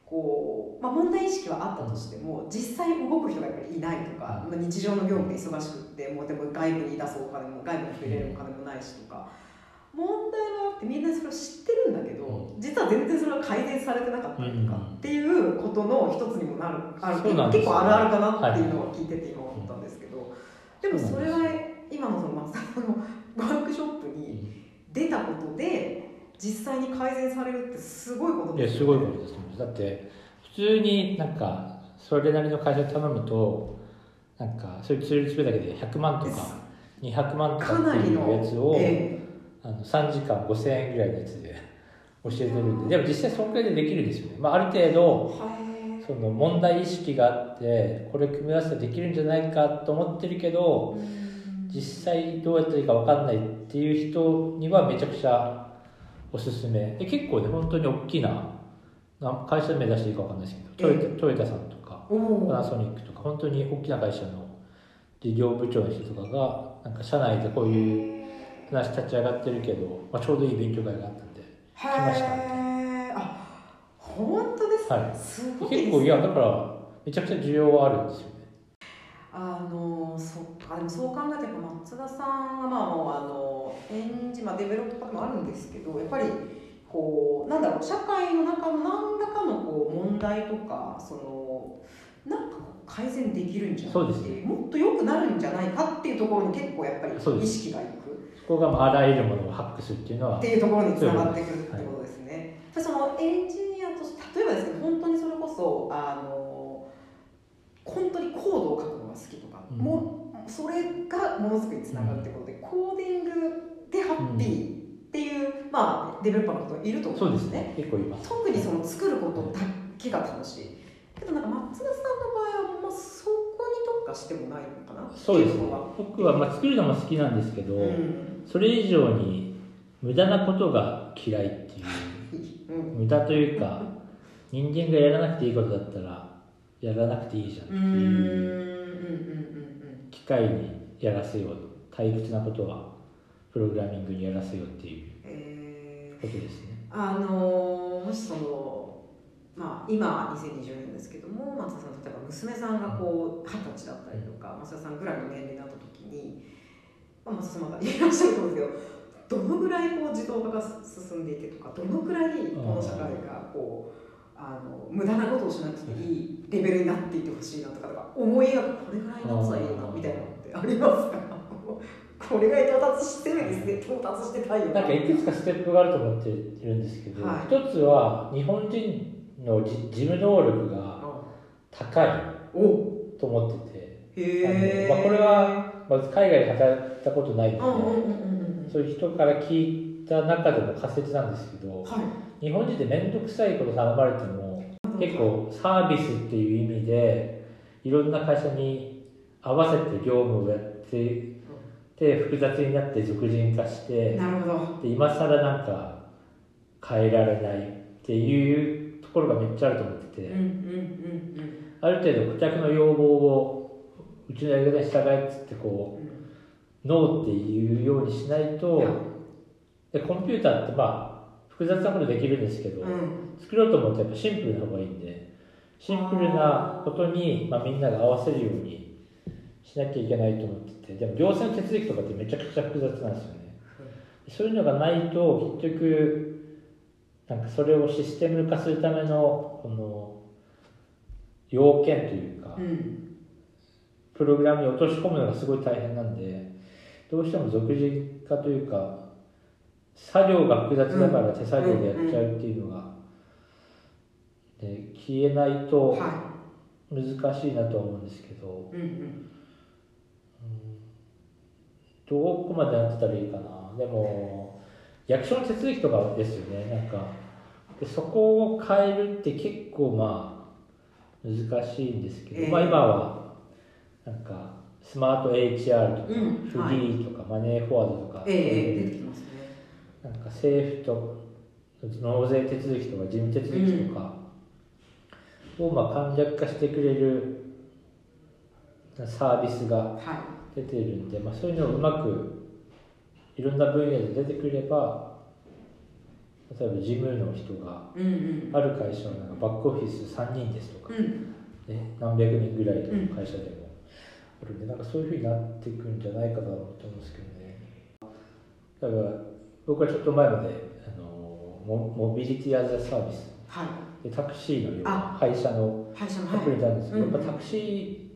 [SPEAKER 1] こう、まあ、問題意識はあったとしても実際動く人がやっぱりいないとか、まあ、日常の業務で忙しくってもうでも外部に出すお金も外部の人入れるお金もないしとか。問題はあってみんなそれを知ってるんだけど実は全然それは改善されてなかったりとかっていうことの一つにもなるある、結構あるあるかなっていうのを聞いてて今思ったんですけど、でもそれは今のその松田さんのワークショップに出たことで実際に改善されるってすごいこと
[SPEAKER 2] ですよね。すごいことですだって普通になんかそれなりの会社頼むとなんかそういうツール作るだけで100万とか200万とかっていうやつを、えー、あの3時間5000円ぐらいのやつで教えてるんで。でも実際そんくらいでできるんですよね、まあ、ある程度その問題意識があってこれ組み合わせてできるんじゃないかと思ってるけど実際どうやったらいいか分かんないっていう人にはめちゃくちゃおすすめ。で結構ね本当に大きな会社目指していいか分かんないですけど、トヨタトヨタさんとかパナソニックとか本当に大きな会社の事業部長の人とかがなんか社内でこういう話立ち上がってるけど、まあ、ちょうどいい勉強会があったんで来ました
[SPEAKER 1] ねあ本当ですか、
[SPEAKER 2] はい、
[SPEAKER 1] すごい
[SPEAKER 2] 結構いやだからめちゃくちゃ需要はあるんですよね。
[SPEAKER 1] あのそっか。でもそう考えても松田さんはまあもうあのエンジン、まあ、デベロッパーもあるんですけどやっぱりこうなんだろう社会の中の何らかのこう問題とかそのなんか改善できるんじゃない
[SPEAKER 2] そうですね。
[SPEAKER 1] もっと良くなるんじゃないかっていうところに結構やっぱり意識がいく
[SPEAKER 2] そこがまああらゆるものをハックするっていうのは
[SPEAKER 1] っていうところにつながってくるってことですね。でそのエンジニアとして例えばですけど本当にそれこそあの本当にコードを書くのが好きとか、
[SPEAKER 2] うん
[SPEAKER 1] もうそれがものづくりにつながるってことで、コーディングでハッピーっていう、まあデベロッパーの方いると思
[SPEAKER 2] そううんです
[SPEAKER 1] ですね。
[SPEAKER 2] ね結構います
[SPEAKER 1] 特にその作ることだけが楽しい。けどなんか松田さんの場合はまあそこに特化してもないのかな？
[SPEAKER 2] そうですね。僕はまあ作るのも好きなんですけど、
[SPEAKER 1] うん
[SPEAKER 2] それ以上に無駄なことが嫌いっていう。
[SPEAKER 1] うん。
[SPEAKER 2] 無駄というか人間がやらなくていいことだったらやらなくていいじゃんっていう。
[SPEAKER 1] うん。
[SPEAKER 2] 機械にやらせよう退屈なことはプログラミングにやらせようっていう。
[SPEAKER 1] えー。
[SPEAKER 2] ことですね。
[SPEAKER 1] あのもしそのまあ今2020年ですけども松田さん例えば娘さんがこう二十歳だったりとか松田さんぐらいの年齢になった時に、まあ、松田さんまだいらっしゃると思うんですけどどのぐらいこう自動化が進んでいてとかどのぐらいこの社会がこうあの無駄なことをしなくていいレベルになっていってほしいなとかとか思い描くこれぐらいになったらいいなみたいなのってありますか？これぐらい到達してるんですね。到達してたいよ
[SPEAKER 2] なんかいくつかステップがあると思っているんですけど、
[SPEAKER 1] はい。
[SPEAKER 2] 一つは日本人のじ事務能力が
[SPEAKER 1] あ
[SPEAKER 2] 高い
[SPEAKER 1] お。
[SPEAKER 2] と思っててまあこれはまず海外で働いたことないので、
[SPEAKER 1] うんうんうんうん
[SPEAKER 2] そういう人から聞いた中での仮説なんですけど
[SPEAKER 1] はい。
[SPEAKER 2] 日本人って面倒くさいこと頼まれても結構サービスっていう意味でいろんな会社に合わせて業務をやってで複雑になって俗人化して
[SPEAKER 1] なるほど。
[SPEAKER 2] で今更なんか変えられないっていうところがめっちゃあると思ってて、
[SPEAKER 1] うんうんうん。
[SPEAKER 2] ある程度顧客の要望をうちのやり方に従えっつってこ
[SPEAKER 1] う
[SPEAKER 2] ノーっていうようにしないとでコンピューターってまあ複雑なことできるんですけど、
[SPEAKER 1] うん。
[SPEAKER 2] 作ろうと思うとやっぱシンプルな方がいいんでシンプルなことに、まあ、みんなが合わせるようにしなきゃいけないと思っててでも行政の手続きとかってめちゃくちゃ複雑なんですよね。そういうのがないと結局なんかそれをシステム化するためのこの要件というか、
[SPEAKER 1] うん
[SPEAKER 2] プログラムに落とし込むのがすごい大変なんでどうしても俗人化というか作業が複雑だから手作業でやっちゃうっていうのが、で消えないと
[SPEAKER 1] は
[SPEAKER 2] 難しいなとは思うんですけど、
[SPEAKER 1] い。うん。うん。
[SPEAKER 2] どこまでやってたらいいかな。でも役所の手続きとかですよね。なんかでそこを変えるって結構まあ難しいんですけど、
[SPEAKER 1] ええ。
[SPEAKER 2] まあ今はなんかスマート HR とか、
[SPEAKER 1] うん
[SPEAKER 2] フリーとか、マネーフォワードとか、
[SPEAKER 1] え出てきますね。
[SPEAKER 2] なんか政府と納税手続きとか事務手続きとかをまあ簡略化してくれるサービスが
[SPEAKER 1] は
[SPEAKER 2] 出てるんで、まあ、そういうのをうまくいろんな分野で出てくれば例えば事務の人がある会社はなんかバックオフィス3人ですとか、
[SPEAKER 1] うん。
[SPEAKER 2] ね、何百人ぐらいの会社でるんで、なんかそういうふうになっていくんじゃないかなと思うんですけどね。だから僕はちょっと前まであのモモビリティアザサービス
[SPEAKER 1] はい。
[SPEAKER 2] でタクシーのような
[SPEAKER 1] あ
[SPEAKER 2] 配車の
[SPEAKER 1] 会社の
[SPEAKER 2] アプリなんですけど、
[SPEAKER 1] うん。
[SPEAKER 2] やっぱタクシー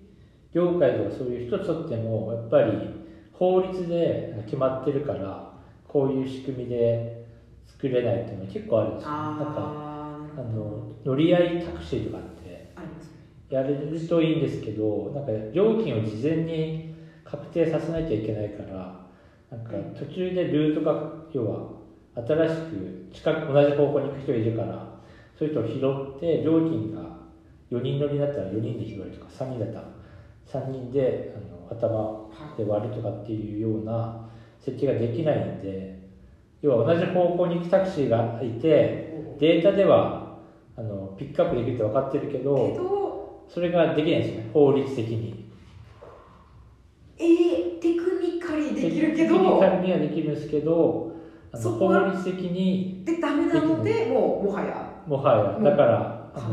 [SPEAKER 2] 業界とかそういう一つとってもやっぱり法律で決まってるからこういう仕組みで作れないっていうのが結構あるんですよ、なんか
[SPEAKER 1] あ
[SPEAKER 2] あの乗り合いタクシーとかっやれるといいんですけどなんか料金を事前に確定させなきゃいけないからなんか途中でルートが要は新しく近く同じ方向に行く人いるからそういう人を拾って料金が4人乗りだったら4人で拾えるとか3人だったら3人であの頭で割るとかっていうような設計ができないんで要は同じ方向に行くタクシーがいてデータではあのピックアップできるって分かってるけどそれができないんですよね法律的に。
[SPEAKER 1] えー、テクニカリできるけど。
[SPEAKER 2] テクニカリにはできるんですけどあの法律的に
[SPEAKER 1] でダメなのでもうもはや。
[SPEAKER 2] もはや。だから
[SPEAKER 1] だと。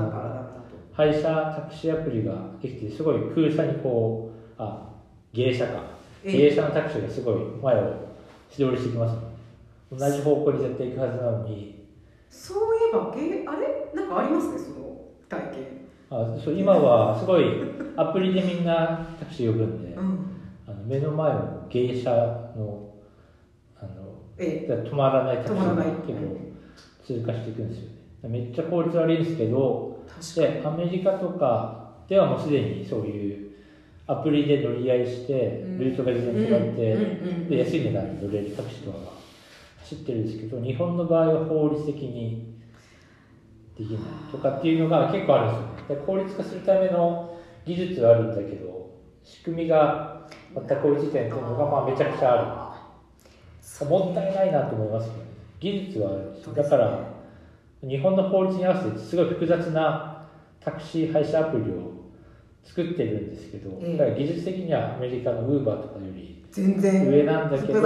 [SPEAKER 2] 配車タクシーアプリができてすごい空車にこうあ芸者か。芸者のタクシーがすごい前を素通りしてきます同じ方向に絶対行くはずなのに。
[SPEAKER 1] そういえば芸あれ？なんかありますねその体験
[SPEAKER 2] あそう今はすごいアプリでみんなタクシー呼ぶんで、
[SPEAKER 1] うん。
[SPEAKER 2] あの目の前を芸者のあの
[SPEAKER 1] え
[SPEAKER 2] 止まらないタクシーが結構通過していくんですよね。めっちゃ効率悪いんですけどでアメリカとかではもうすでにそういうアプリで乗り合いして
[SPEAKER 1] うん。
[SPEAKER 2] ルートが全然違って、
[SPEAKER 1] うん。
[SPEAKER 2] で安い値段で乗れるタクシーとかが走ってるんですけど日本の場合は法律的にできないとかっていうのが結構あるんですよ。ねで効率化するための技術はあるんだけど仕組みが全く追いついてないっていうのがまあめちゃくちゃある。もったいないなと思いますけどね。技術はあるし。だから日本の法律に合わせてすごい複雑なタクシー配車アプリを作ってるんですけど、
[SPEAKER 1] ええ。
[SPEAKER 2] だから技術的にはアメリカのウーバーとかより
[SPEAKER 1] 全然
[SPEAKER 2] 上なんだけど ウ
[SPEAKER 1] え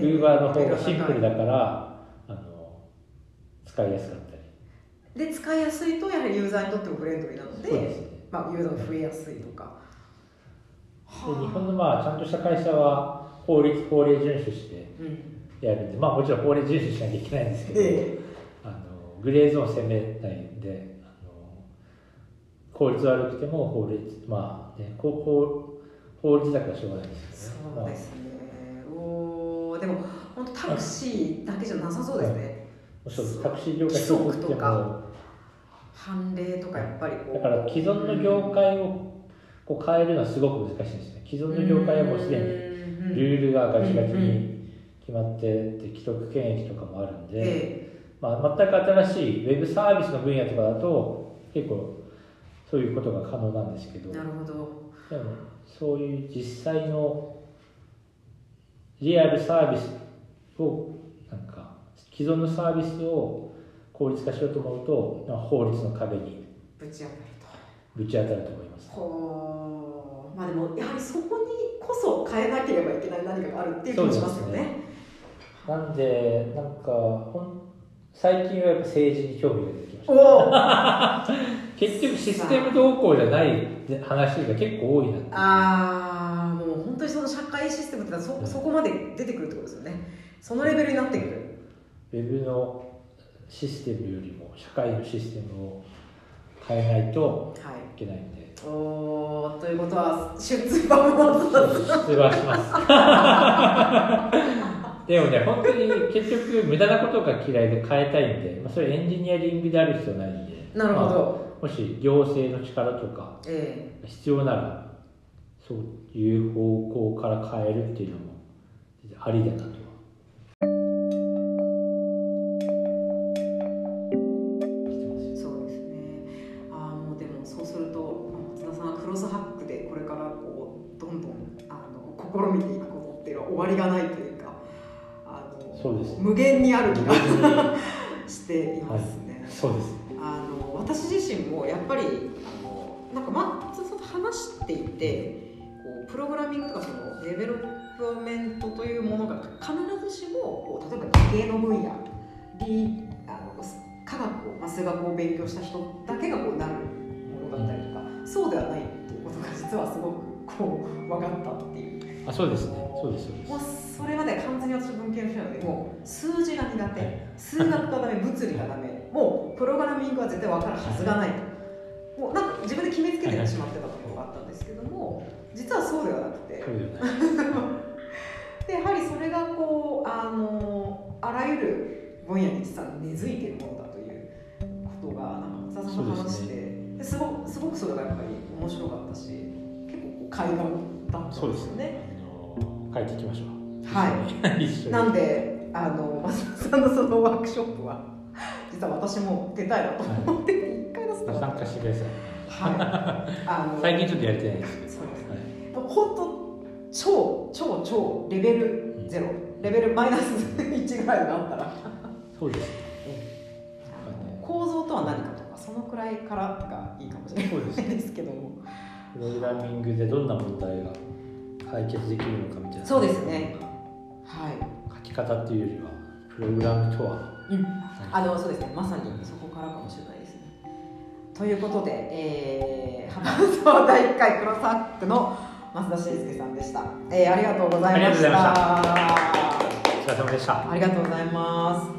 [SPEAKER 2] ーバーの方がシンプルだからあの使いやすかった。り
[SPEAKER 1] で使いやすいとやはりユーザーにとってもフレンドリーなので
[SPEAKER 2] で
[SPEAKER 1] まあ、ユーザーが増えやすいとか。
[SPEAKER 2] で日本のまあちゃんとした会社は法律法令遵守して
[SPEAKER 1] うん
[SPEAKER 2] やるんでまあもちろん法令遵守しなきゃいけないんですけど、
[SPEAKER 1] え
[SPEAKER 2] あのグレーゾーン攻めないんであの効率悪くても法律まあねこう法法律だからしょうがないですけどね。
[SPEAKER 1] そうですね、おーでも本当タクシーだけじゃなさそうですね、
[SPEAKER 2] まあ、そうタクシー業界
[SPEAKER 1] とか。
[SPEAKER 2] も
[SPEAKER 1] 判例とかやっぱりこう。
[SPEAKER 2] だから既存の業界をこう変えるのはすごく難しいんですね。既存の業界はもうすでに
[SPEAKER 1] に
[SPEAKER 2] ルールがガチガチに決まってて既得権益とかもあるんで、
[SPEAKER 1] え
[SPEAKER 2] まあ、全く新しいウェブサービスの分野とかだと結構そういうことが可能なんですけど。
[SPEAKER 1] えなるほど。
[SPEAKER 2] でもそういう実際のリアルサービスをなんか既存のサービスを効率化しようと思うとまあ法律の壁に
[SPEAKER 1] ぶち当たる
[SPEAKER 2] ぶち当たると思います。
[SPEAKER 1] とほうまあでもやはりそこにこそ変えなければいけない何かがあるっていう気もしますよね。
[SPEAKER 2] なんでなんかほん最近はやっぱ政治に興味が出てきまし
[SPEAKER 1] お
[SPEAKER 2] た。
[SPEAKER 1] お
[SPEAKER 2] 結局システム動向じゃない話が結構多いな
[SPEAKER 1] ああもう本当にその社会システムってそそこまで出てくるってことですよね。そのレベルになってくる。
[SPEAKER 2] ウェブのシステムよりも社会のシステムを変えないと
[SPEAKER 1] はい。
[SPEAKER 2] いけないんで。
[SPEAKER 1] おーということは出版も
[SPEAKER 2] 出馬します。でもね本当に結局無駄なことが嫌いで変えたいんで、まあ、それエンジニアリングである必要ないんで。
[SPEAKER 1] なるほ
[SPEAKER 2] まあ
[SPEAKER 1] ど、
[SPEAKER 2] もし行政の力とか
[SPEAKER 1] え。
[SPEAKER 2] 必要ならそういう方向から変えるっていうのもありだなと
[SPEAKER 1] 無限にある気がしていますね、
[SPEAKER 2] そうです。ね
[SPEAKER 1] あの私自身もやっぱりあのなんか松田さんと話していてこうプログラミングとかそのデベロップメントというものが必ずしもこう例えば理系の分野理あの科学を、まあ、数学を勉強した人だけがこうなるものだったりとか、そうではないっていうことが実はすごくこう分かったっていう。
[SPEAKER 2] あそうですね。そうですそうです。
[SPEAKER 1] もうそれまで完全に私文系の人なのでもう数字が苦手。数学がダメ物理がダメ。もうプログラミングは絶対分かるはずがないと。もうなんか自分で決めつけてしまってたところがあったんですけども実はそうではなくて。
[SPEAKER 2] で
[SPEAKER 1] やはりそれがこうあのあらゆる分野に実は根付いているものだということがなんか松田さんの話で。ですごくすごくそれがやっぱり面白かったし海岸だったんですよね。
[SPEAKER 2] あの書いていきましょう。
[SPEAKER 1] はい。なんでであの松田さんのそのワークショップは実は私も出たいなと思って一、回出すと
[SPEAKER 2] 参加してください。
[SPEAKER 1] はい。あの
[SPEAKER 2] 最近ちょっとやりたいんです。
[SPEAKER 1] そうです
[SPEAKER 2] はい。
[SPEAKER 1] 本当超超超レベルゼロ、レベルマイナス1ぐらいがあったら。
[SPEAKER 2] そうです。
[SPEAKER 1] 構造とは何かとかそのくらいからがいいかもしれないですけども
[SPEAKER 2] プログラミングでどんな問題が解決できるのかみたいな。
[SPEAKER 1] そうですね。はい。
[SPEAKER 2] 書き方っていうよりはプログラムとは、
[SPEAKER 1] うん。あのそうですね。まさにそこからかもしれないですね。ということで、えー、ハマスワ第1回クロスハックの増田慎介さんでした、えー、ありがとうございました。
[SPEAKER 2] ありがとうございました。お疲れ様でした。
[SPEAKER 1] ありがとうございます